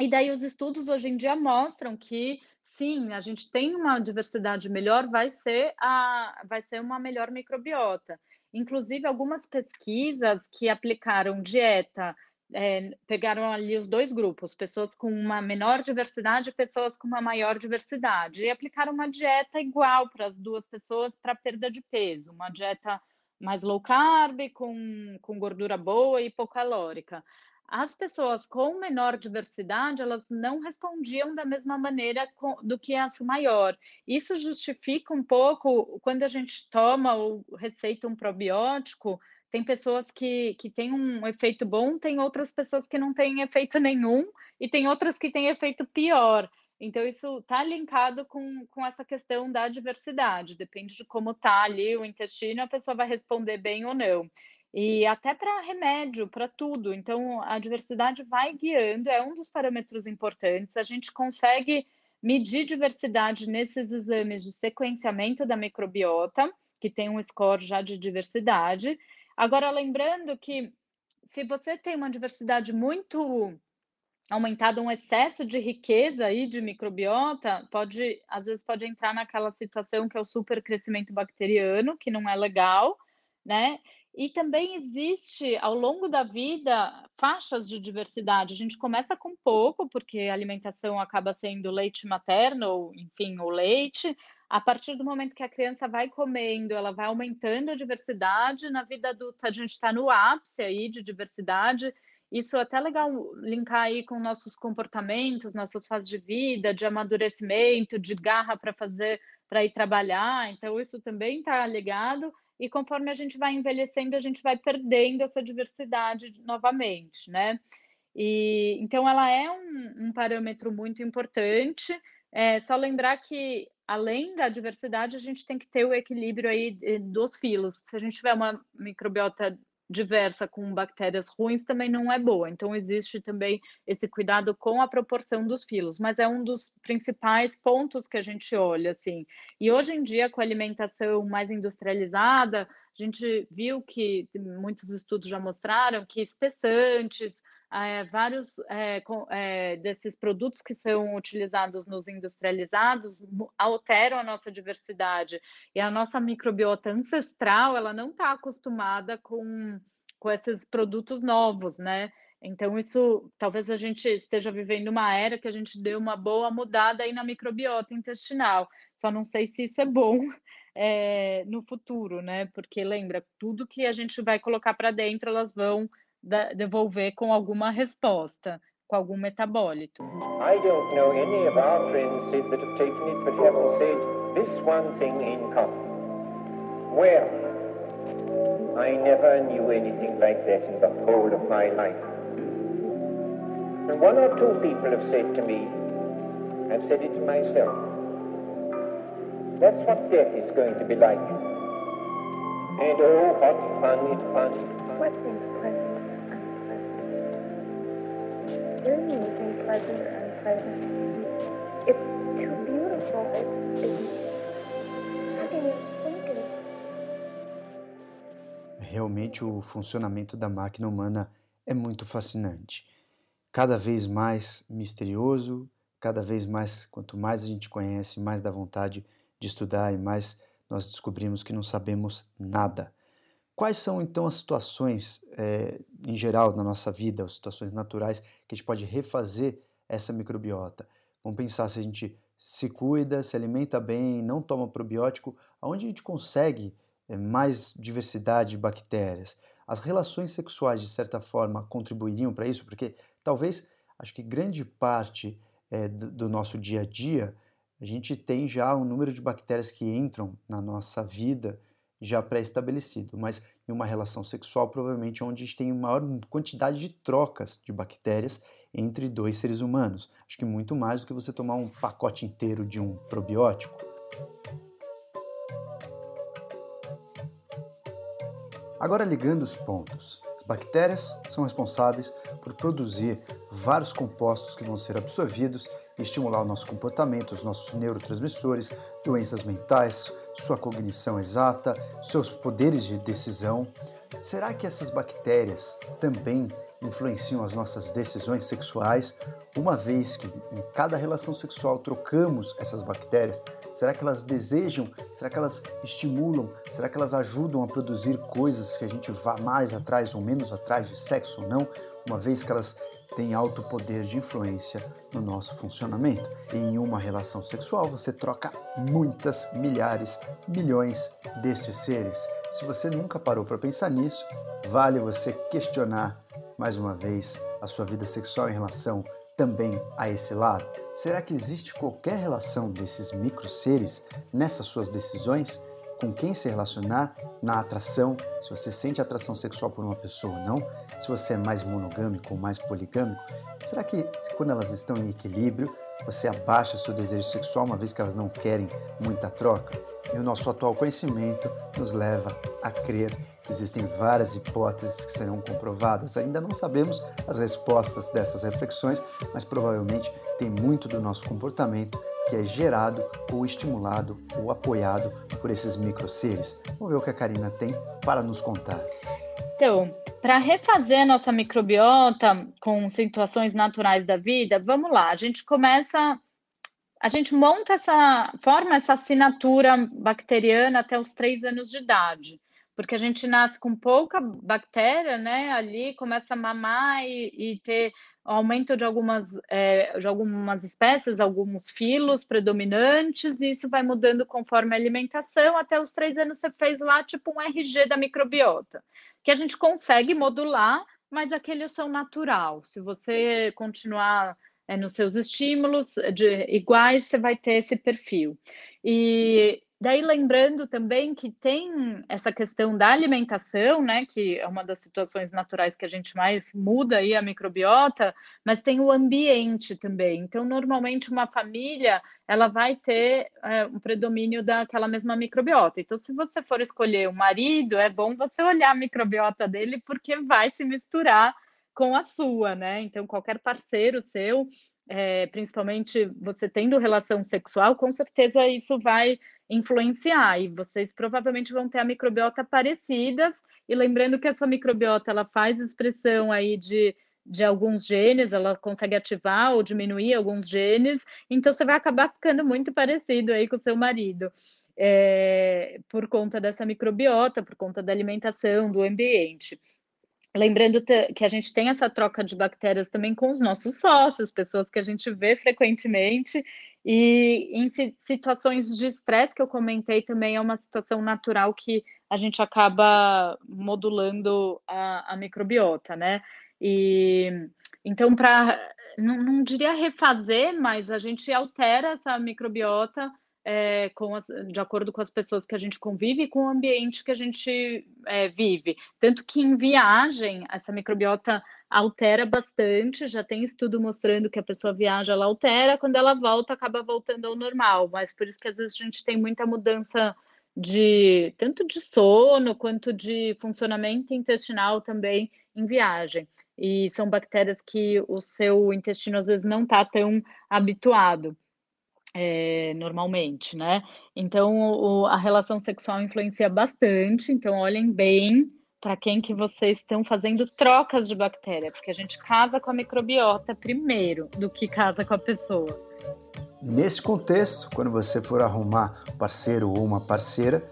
E daí os estudos hoje em dia mostram que sim, a gente tem uma diversidade melhor, vai ser, a, vai ser uma melhor microbiota. Inclusive, algumas pesquisas que aplicaram dieta, é, pegaram ali os dois grupos, pessoas com uma menor diversidade e pessoas com uma maior diversidade, e aplicaram uma dieta igual para as duas pessoas para perda de peso, uma dieta mais low carb, com, com gordura boa e hipocalórica as pessoas com menor diversidade, elas não respondiam da mesma maneira do que as maior. Isso justifica um pouco quando a gente toma ou receita um probiótico, tem pessoas que, que têm um efeito bom, tem outras pessoas que não têm efeito nenhum, e tem outras que têm efeito pior. Então, isso está linkado com, com essa questão da diversidade. Depende de como está ali o intestino, a pessoa vai responder bem ou não e até para remédio, para tudo. Então, a diversidade vai guiando, é um dos parâmetros importantes. A gente consegue medir diversidade nesses exames de sequenciamento da microbiota, que tem um score já de diversidade. Agora, lembrando que se você tem uma diversidade muito aumentada, um excesso de riqueza aí de microbiota, pode, às vezes pode entrar naquela situação que é o supercrescimento bacteriano, que não é legal, né? E também existe, ao longo da vida, faixas de diversidade. A gente começa com pouco, porque a alimentação acaba sendo leite materno, ou, enfim, o leite. A partir do momento que a criança vai comendo, ela vai aumentando a diversidade. Na vida adulta, a gente está no ápice aí de diversidade. Isso é até legal linkar aí com nossos comportamentos, nossas fases de vida, de amadurecimento, de garra para fazer, para ir trabalhar. Então, isso também está ligado e conforme a gente vai envelhecendo, a gente vai perdendo essa diversidade novamente, né? E, então, ela é um, um parâmetro muito importante. É só lembrar que, além da diversidade, a gente tem que ter o equilíbrio aí eh, dos filos. Se a gente tiver uma microbiota diversa com bactérias ruins também não é boa. Então, existe também esse cuidado com a proporção dos filos, mas é um dos principais pontos que a gente olha, assim. E hoje em dia, com a alimentação mais industrializada, a gente viu que muitos estudos já mostraram que espessantes, é, vários é, com, é, desses produtos que são utilizados nos industrializados alteram a nossa diversidade e a nossa microbiota ancestral ela não está acostumada com, com esses produtos novos, né? Então, isso talvez a gente esteja vivendo uma era que a gente deu uma boa mudada aí na microbiota intestinal. Só não sei se isso é bom é, no futuro, né? Porque lembra, tudo que a gente vai colocar para dentro, elas vão devolver com alguma resposta, com algum metabólito. I don't know any of our friends that have taken it but haven't said this one thing in common. Well, I never knew anything like that in the whole of my life. And one or two people have said to me, I've said it to myself, that's what death is going to be like. And oh, what fun it's fun. What thing? It's too beautiful. It's, it's? Realmente o funcionamento da máquina humana é muito fascinante. Cada vez mais misterioso, cada vez mais, quanto mais a gente conhece, mais dá vontade de estudar e mais nós descobrimos que não sabemos nada. Quais são então as situações, é, em geral, na nossa vida, as situações naturais, que a gente pode refazer essa microbiota? Vamos pensar se a gente se cuida, se alimenta bem, não toma probiótico, aonde a gente consegue é, mais diversidade de bactérias? As relações sexuais, de certa forma, contribuiriam para isso? Porque talvez, acho que grande parte é, do, do nosso dia a dia, a gente tem já um número de bactérias que entram na nossa vida já pré-estabelecido, mas em uma relação sexual, provavelmente onde a gente tem maior quantidade de trocas de bactérias entre dois seres humanos. Acho que muito mais do que você tomar um pacote inteiro de um probiótico. Agora ligando os pontos. As bactérias são responsáveis por produzir vários compostos que vão ser absorvidos estimular o nosso comportamento, os nossos neurotransmissores, doenças mentais, sua cognição exata, seus poderes de decisão. Será que essas bactérias também influenciam as nossas decisões sexuais, uma vez que em cada relação sexual trocamos essas bactérias? Será que elas desejam? Será que elas estimulam? Será que elas ajudam a produzir coisas que a gente vá mais atrás ou menos atrás de sexo ou não, uma vez que elas têm alto poder de influência no nosso funcionamento? Em uma relação sexual você troca muitas, milhares, milhões destes seres. Se você nunca parou para pensar nisso, vale você questionar mais uma vez, a sua vida sexual em relação também a esse lado? Será que existe qualquer relação desses micro seres nessas suas decisões? Com quem se relacionar na atração, se você sente atração sexual por uma pessoa ou não, se você é mais monogâmico ou mais poligâmico, será que quando elas estão em equilíbrio, você abaixa seu desejo sexual uma vez que elas não querem muita troca? E o nosso atual conhecimento nos leva a crer Existem várias hipóteses que serão comprovadas. Ainda não sabemos as respostas dessas reflexões, mas provavelmente tem muito do nosso comportamento que é gerado ou estimulado ou apoiado por esses microseres. Vamos ver o que a Karina tem para nos contar. Então, para refazer nossa microbiota com situações naturais da vida, vamos lá. A gente começa, a gente monta essa, forma essa assinatura bacteriana até os três anos de idade porque a gente nasce com pouca bactéria, né? Ali começa a mamar e, e ter aumento de algumas, é, de algumas espécies, alguns filos predominantes, e isso vai mudando conforme a alimentação. Até os três anos você fez lá tipo um RG da microbiota, que a gente consegue modular, mas aquele é o seu natural. Se você continuar é, nos seus estímulos de, iguais, você vai ter esse perfil. E Daí lembrando também que tem essa questão da alimentação, né, que é uma das situações naturais que a gente mais muda aí a microbiota, mas tem o ambiente também. Então, normalmente uma família, ela vai ter é, um predomínio daquela mesma microbiota. Então, se você for escolher um marido, é bom você olhar a microbiota dele porque vai se misturar com a sua, né? Então, qualquer parceiro seu, é, principalmente você tendo relação sexual, com certeza isso vai influenciar e vocês provavelmente vão ter a microbiota parecidas e lembrando que essa microbiota ela faz expressão aí de de alguns genes, ela consegue ativar ou diminuir alguns genes, então você vai acabar ficando muito parecido aí com o seu marido, é, por conta dessa microbiota, por conta da alimentação, do ambiente. Lembrando que a gente tem essa troca de bactérias também com os nossos sócios, pessoas que a gente vê frequentemente, e em situações de estresse que eu comentei também é uma situação natural que a gente acaba modulando a, a microbiota, né? E então, para não, não diria refazer, mas a gente altera essa microbiota é, as, de acordo com as pessoas que a gente convive e com o ambiente que a gente é, vive. Tanto que em viagem, essa microbiota altera bastante, já tem estudo mostrando que a pessoa viaja, ela altera, quando ela volta, acaba voltando ao normal, mas por isso que às vezes a gente tem muita mudança de tanto de sono quanto de funcionamento intestinal também em viagem. E são bactérias que o seu intestino às vezes não está tão habituado é, normalmente, né? Então, o, a relação sexual influencia bastante, então olhem bem para quem que vocês estão fazendo trocas de bactéria, porque a gente casa com a microbiota primeiro do que casa com a pessoa. Nesse contexto, quando você for arrumar um parceiro ou uma parceira,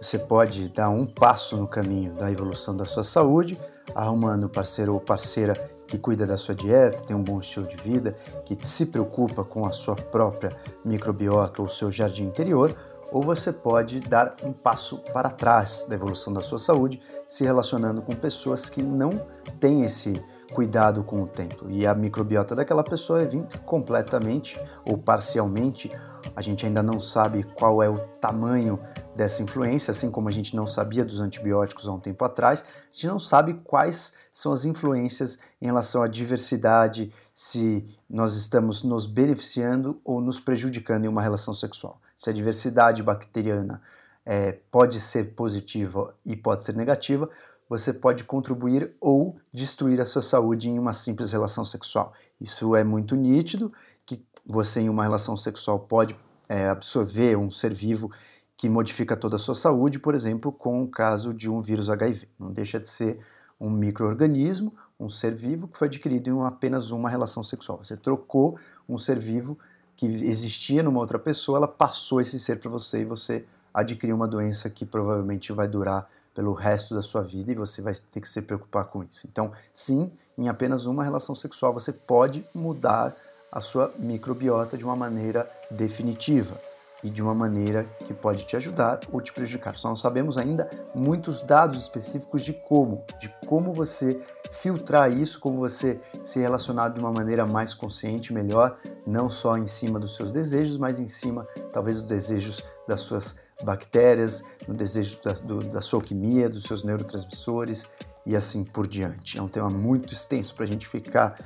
você pode dar um passo no caminho da evolução da sua saúde, arrumando parceiro ou parceira que cuida da sua dieta, tem um bom estilo de vida, que se preocupa com a sua própria microbiota ou seu jardim interior, ou você pode dar um passo para trás da evolução da sua saúde, se relacionando com pessoas que não têm esse cuidado com o tempo. E a microbiota daquela pessoa é vir completamente ou parcialmente. A gente ainda não sabe qual é o tamanho dessa influência, assim como a gente não sabia dos antibióticos há um tempo atrás, a gente não sabe quais são as influências em relação à diversidade, se nós estamos nos beneficiando ou nos prejudicando em uma relação sexual. Se a diversidade bacteriana é, pode ser positiva e pode ser negativa, você pode contribuir ou destruir a sua saúde em uma simples relação sexual. Isso é muito nítido, que você em uma relação sexual pode é, absorver um ser vivo que modifica toda a sua saúde, por exemplo, com o caso de um vírus HIV. Não deixa de ser um microorganismo, um ser vivo que foi adquirido em apenas uma relação sexual. Você trocou um ser vivo que existia numa outra pessoa, ela passou esse ser para você e você adquiriu uma doença que provavelmente vai durar pelo resto da sua vida e você vai ter que se preocupar com isso. Então, sim, em apenas uma relação sexual você pode mudar a sua microbiota de uma maneira definitiva e de uma maneira que pode te ajudar ou te prejudicar. Só não sabemos ainda muitos dados específicos de como, de como você filtrar isso, como você se relacionar de uma maneira mais consciente, melhor, não só em cima dos seus desejos, mas em cima, talvez, dos desejos das suas bactérias, no desejo da, do, da sua alquimia, dos seus neurotransmissores e assim por diante. É um tema muito extenso para a gente ficar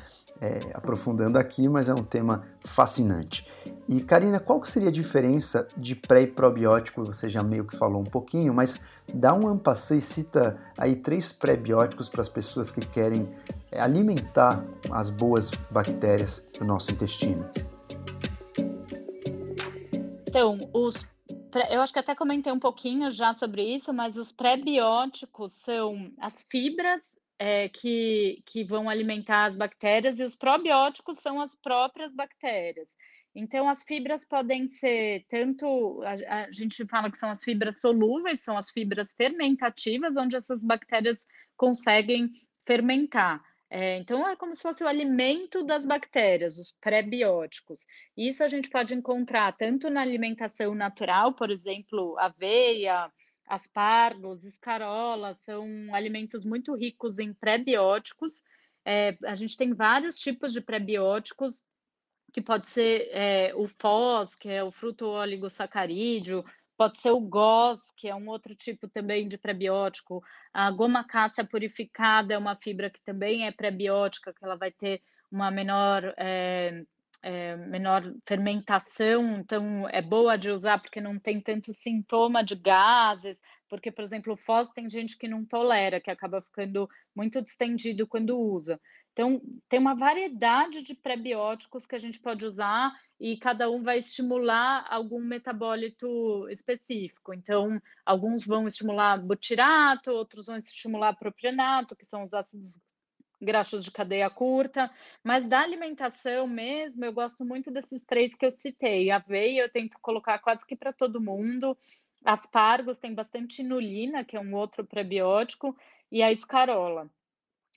é, aprofundando aqui, mas é um tema fascinante. E Karina, qual que seria a diferença de pré e probiótico? Você já meio que falou um pouquinho, mas dá um ampassê e cita aí três pré-bióticos para as pessoas que querem é, alimentar as boas bactérias do nosso intestino. Então, os eu acho que até comentei um pouquinho já sobre isso, mas os pré-bióticos são as fibras é, que, que vão alimentar as bactérias e os probióticos são as próprias bactérias. Então, as fibras podem ser tanto, a, a, gente fala que são as fibras solúveis, são as fibras fermentativas, onde essas bactérias conseguem fermentar. É, então, é como se fosse o alimento das bactérias, os pré-bióticos. Isso a gente pode encontrar tanto na alimentação natural, por exemplo, aveia, aspargos, escarola, são alimentos muito ricos em pré-bióticos. É, a gente tem vários tipos de pré-bióticos, que pode ser é, o FOS, que é o fruto oligosacarídeo, pode ser o GOS, que é um outro tipo também de prebiótico. A goma cássia purificada é uma fibra que também é prebiótica, que ela vai ter uma menor é, é, menor fermentação, então é boa de usar porque não tem tanto sintoma de gases, porque, por exemplo, o fós tem gente que não tolera, que acaba ficando muito distendido quando usa. Então, tem uma variedade de prebióticos que a gente pode usar e cada um vai estimular algum metabólito específico. Então, alguns vão estimular butirato, outros vão estimular propionato, que são os ácidos graxos de cadeia curta, mas da alimentação mesmo, eu gosto muito desses três que eu citei. Aveia eu tento colocar quase que para todo mundo. Aspargos tem bastante inulina, que é um outro prebiótico, e a escarola.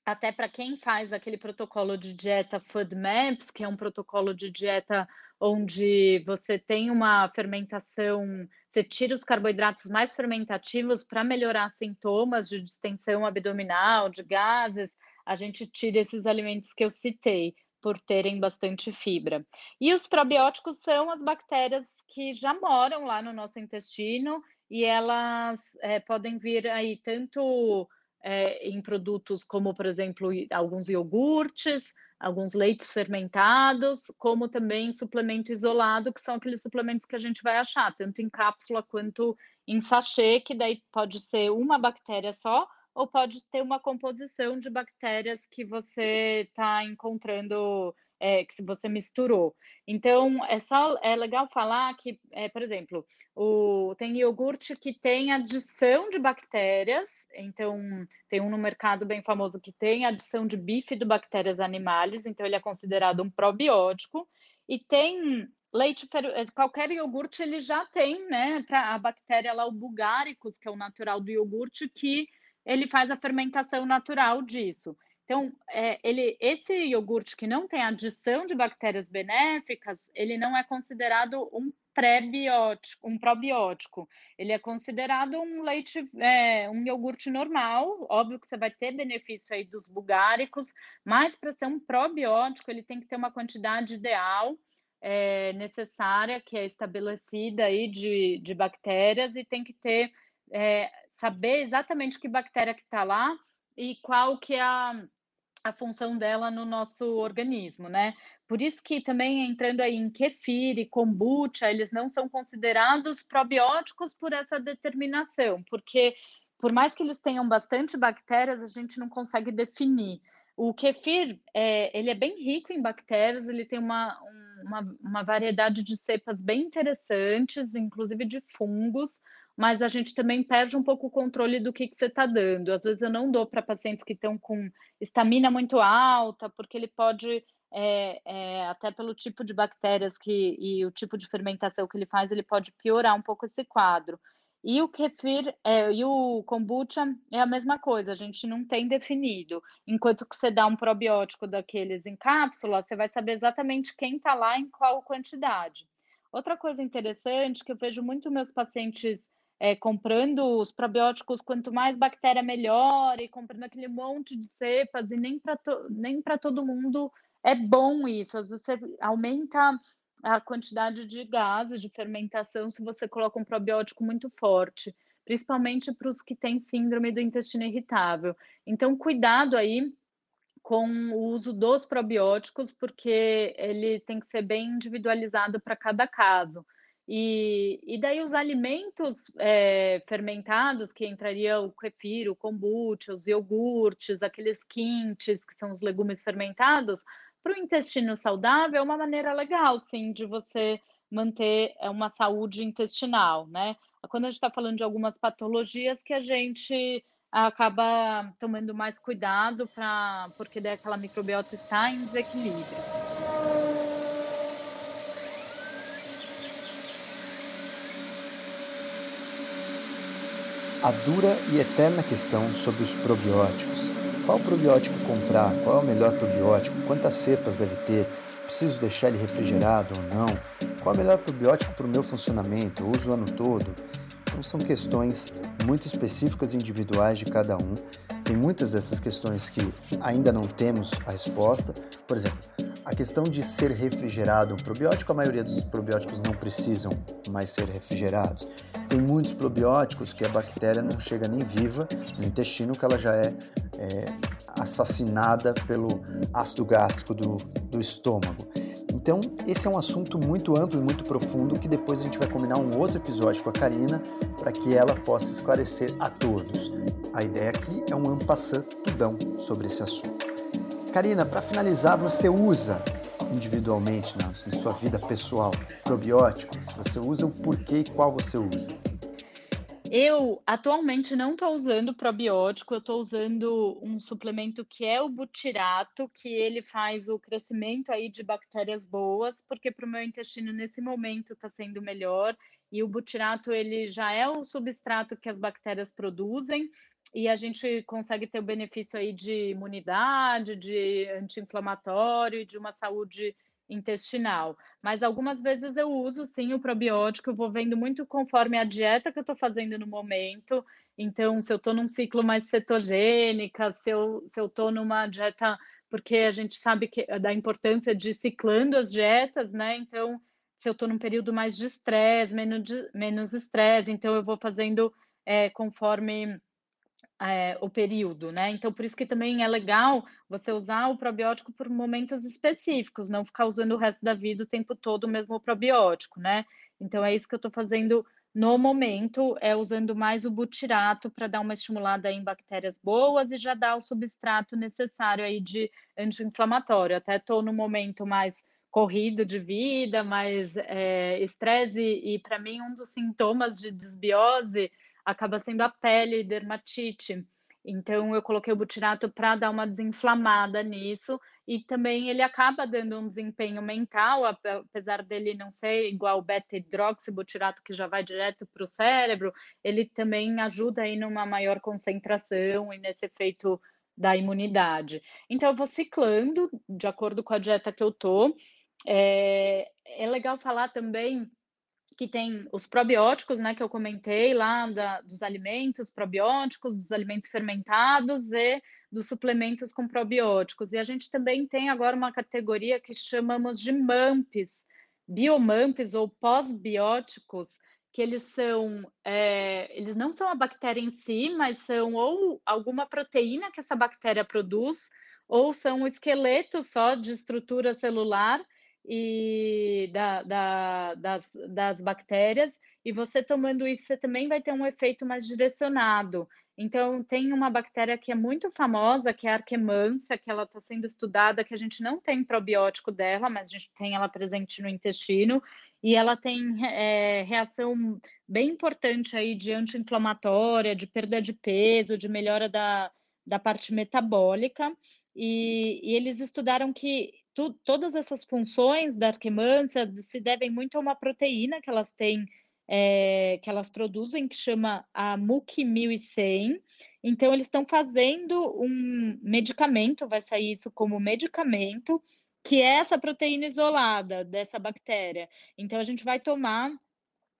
Até para quem faz aquele protocolo de dieta FODMAPs, que é um protocolo de dieta onde você tem uma fermentação, você tira os carboidratos mais fermentativos para melhorar sintomas de distensão abdominal, de gases, a gente tira esses alimentos que eu citei por terem bastante fibra. E os probióticos são as bactérias que já moram lá no nosso intestino e elas é, podem vir aí tanto é, em produtos como, por exemplo, alguns iogurtes, alguns leites fermentados, como também suplemento isolado, que são aqueles suplementos que a gente vai achar, tanto em cápsula quanto em sachê, que daí pode ser uma bactéria só, ou pode ter uma composição de bactérias que você está encontrando, é, que você misturou. Então, é, só, é legal falar que, é, por exemplo, o, tem iogurte que tem adição de bactérias, então tem um no mercado bem famoso que tem adição de bifidobactérias animais, então ele é considerado um probiótico, e tem leite, é, qualquer iogurte ele já tem, né, a bactéria lá, o Bulgaricus, que é o natural do iogurte, que ele faz a fermentação natural disso. Então, é, ele, esse iogurte que não tem adição de bactérias benéficas, ele não é considerado um pré-biótico, um probiótico. Ele é considerado um leite, é, um iogurte normal. Óbvio que você vai ter benefício aí dos bulgáricos, mas para ser um probiótico, ele tem que ter uma quantidade ideal é, necessária, que é estabelecida aí de, de bactérias, e tem que ter é, saber exatamente que bactéria que está lá e qual que é a, a função dela no nosso organismo, né? Por isso que também entrando aí em kefir e kombucha, eles não são considerados probióticos por essa determinação, porque por mais que eles tenham bastante bactérias, a gente não consegue definir. O kefir, é, ele é bem rico em bactérias, ele tem uma, uma, uma variedade de cepas bem interessantes, inclusive de fungos, mas a gente também perde um pouco o controle do que, que você está dando. Às vezes eu não dou para pacientes que estão com estamina muito alta, porque ele pode, é, é, até pelo tipo de bactérias que, e o tipo de fermentação que ele faz, ele pode piorar um pouco esse quadro. E o kefir é, e o kombucha é a mesma coisa, a gente não tem definido. Enquanto que você dá um probiótico daqueles em cápsula, você vai saber exatamente quem está lá em qual quantidade. Outra coisa interessante que eu vejo muito meus pacientes é, comprando os probióticos, quanto mais bactéria melhor, e comprando aquele monte de cepas, e nem para to, todo mundo é bom isso. Às vezes você aumenta a quantidade de gases de fermentação se você coloca um probiótico muito forte, principalmente para os que têm síndrome do intestino irritável. Então, cuidado aí com o uso dos probióticos, porque ele tem que ser bem individualizado para cada caso. E, e daí os alimentos é, fermentados, que entraria o kefir, o kombucha, os iogurtes, aqueles quintes, que são os legumes fermentados, para o intestino saudável é uma maneira legal, sim, de você manter é, uma saúde intestinal, né? Quando a gente está falando de algumas patologias que a gente acaba tomando mais cuidado para porque daí aquela microbiota está em desequilíbrio. A dura e eterna questão sobre os probióticos qual probiótico comprar? Qual é o melhor probiótico? Quantas cepas deve ter? Preciso deixar ele refrigerado ou não? Qual é o melhor probiótico para o meu funcionamento? Eu uso o ano todo? Então são questões muito específicas e individuais de cada um. Tem muitas dessas questões que ainda não temos a resposta. Por exemplo, a questão de ser refrigerado um probiótico, a maioria dos probióticos não precisam mais ser refrigerados. Tem muitos probióticos que a bactéria não chega nem viva no intestino, que ela já é é, assassinada pelo ácido gástrico do, do estômago. Então, esse é um assunto muito amplo e muito profundo que depois a gente vai combinar um outro episódio com a Karina para que ela possa esclarecer a todos. A ideia aqui é um ampassant tudão sobre esse assunto. Karina, para finalizar, você usa individualmente na, sua vida pessoal probióticos? Você usa o porquê e qual você usa? Eu atualmente não estou usando probiótico, eu estou usando um suplemento que é o butirato, que ele faz o crescimento aí de bactérias boas, porque para o meu intestino nesse momento está sendo melhor. E o butirato ele já é o substrato que as bactérias produzem e a gente consegue ter o benefício aí de imunidade, de anti-inflamatório e de uma saúde intestinal. Mas algumas vezes eu uso sim o probiótico, eu vou vendo muito conforme a dieta que eu estou fazendo no momento. Então, se eu estou num ciclo mais cetogênica, se eu se eu estou numa dieta, porque a gente sabe que da importância de ciclando as dietas, né? Então, se eu estou num período mais de estresse, menos menos estresse, então eu vou fazendo é, conforme é, o período, né? Então, por isso que também é legal você usar o probiótico por momentos específicos, não ficar usando o resto da vida o tempo todo o mesmo probiótico, né? Então, é isso que eu estou fazendo no momento, é usando mais o butirato para dar uma estimulada em bactérias boas e já dar o substrato necessário aí de anti-inflamatório. Até estou no momento mais corrido de vida, mais é, estresse, e, e para mim um dos sintomas de desbiose acaba sendo a pele, dermatite. Então, eu coloquei o butirato para dar uma desinflamada nisso, e também ele acaba dando um desempenho mental, apesar dele não ser igual o beta-hidroxibutirato, que já vai direto para o cérebro, ele também ajuda aí numa maior concentração e nesse efeito da imunidade. Então, eu vou ciclando de acordo com a dieta que eu tô. É, é legal falar também que tem os probióticos, né, que eu comentei lá da, dos alimentos probióticos, dos alimentos fermentados e dos suplementos com probióticos. E a gente também tem agora uma categoria que chamamos de MAMPs, biomamps ou pós-bióticos, que eles são, é, eles não são a bactéria em si, mas são ou alguma proteína que essa bactéria produz, ou são o esqueleto só de estrutura celular e da, da, das, das bactérias, e você tomando isso, você também vai ter um efeito mais direcionado. Então, tem uma bactéria que é muito famosa, que é a Arquemansia, que ela está sendo estudada, que a gente não tem probiótico dela, mas a gente tem ela presente no intestino, e ela tem é, reação bem importante aí de anti-inflamatória, de perda de peso, de melhora da, da parte metabólica, e, e eles estudaram que tu, todas essas funções da Arquemansia se devem muito a uma proteína que elas têm é, que elas produzem, que chama a MUC 1100. Então, eles estão fazendo um medicamento, vai sair isso como medicamento, que é essa proteína isolada dessa bactéria. Então, a gente vai tomar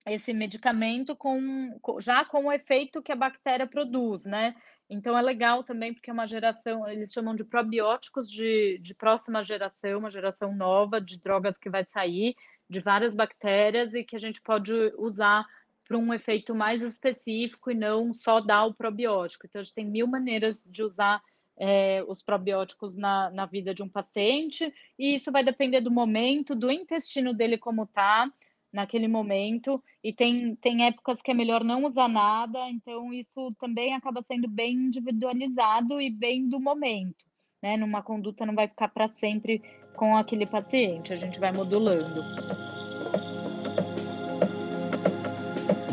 esse medicamento com, já com o efeito que a bactéria produz, né? Então é legal também porque é uma geração, eles chamam de probióticos de, de próxima geração, uma geração nova de drogas que vai sair de várias bactérias e que a gente pode usar para um efeito mais específico e não só dar o probiótico. Então, a gente tem mil maneiras de usar é, os probióticos na, na vida de um paciente, e isso vai depender do momento, do intestino dele como tá naquele momento, e tem, tem épocas que é melhor não usar nada, então isso também acaba sendo bem individualizado e bem do momento. Né? Numa conduta não vai ficar para sempre com aquele paciente, a gente vai modulando.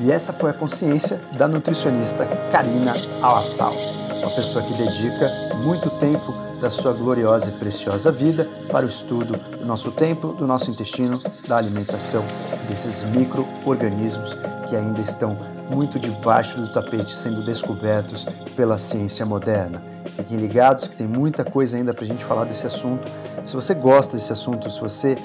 E essa foi a consciência da nutricionista Karina Alassal, uma pessoa que dedica muito tempo da sua gloriosa e preciosa vida para o estudo do nosso tempo, do nosso intestino, da alimentação, desses micro-organismos que ainda estão muito debaixo do tapete sendo descobertos pela ciência moderna. Fiquem ligados que tem muita coisa ainda para a gente falar desse assunto. Se você gosta desse assunto, se você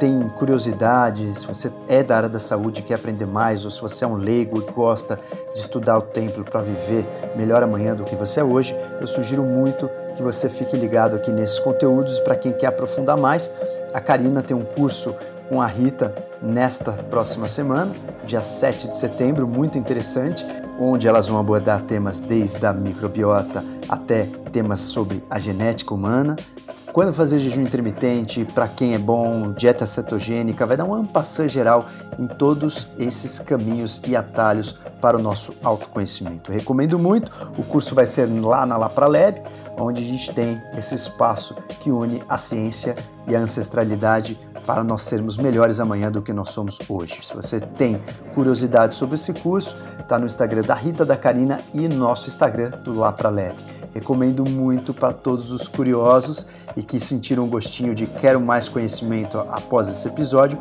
tem curiosidade, se você é da área da saúde e quer aprender mais, ou se você é um leigo e gosta de estudar o templo para viver melhor amanhã do que você é hoje, eu sugiro muito que você fique ligado aqui nesses conteúdos para quem quer aprofundar mais. A Karina tem um curso com a Rita nesta próxima semana, dia 7 de setembro, muito interessante, onde elas vão abordar temas desde a microbiota até temas sobre a genética humana. Quando fazer jejum intermitente, para quem é bom, dieta cetogênica, vai dar um ampassã geral em todos esses caminhos e atalhos para o nosso autoconhecimento. Recomendo muito, o curso vai ser lá na Lapralab, onde a gente tem esse espaço que une a ciência e a ancestralidade para nós sermos melhores amanhã do que nós somos hoje. Se você tem curiosidade sobre esse curso, está no Instagram da Rita da Karina e no nosso Instagram do Lá Pra Lab. Recomendo muito para todos os curiosos e que sentiram um gostinho de quero mais conhecimento após esse episódio,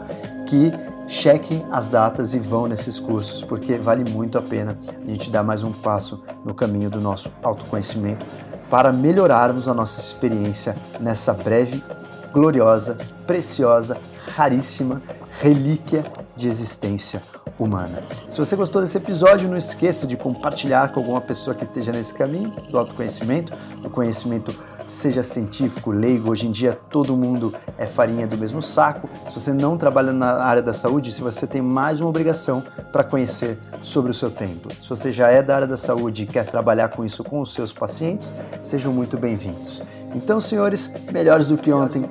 que chequem as datas e vão nesses cursos, porque vale muito a pena a gente dar mais um passo no caminho do nosso autoconhecimento para melhorarmos a nossa experiência nessa breve gloriosa, preciosa, raríssima relíquia de existência humana. Se você gostou desse episódio, não esqueça de compartilhar com alguma pessoa que esteja nesse caminho do autoconhecimento, do conhecimento seja científico, leigo, hoje em dia todo mundo é farinha do mesmo saco. Se você não trabalha na área da saúde, se você tem mais uma obrigação para conhecer sobre o seu templo. Se você já é da área da saúde e quer trabalhar com isso com os seus pacientes, sejam muito bem-vindos. Então, senhores, melhores do que ontem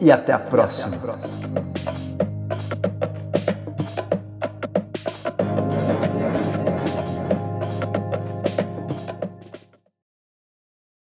e até a próxima.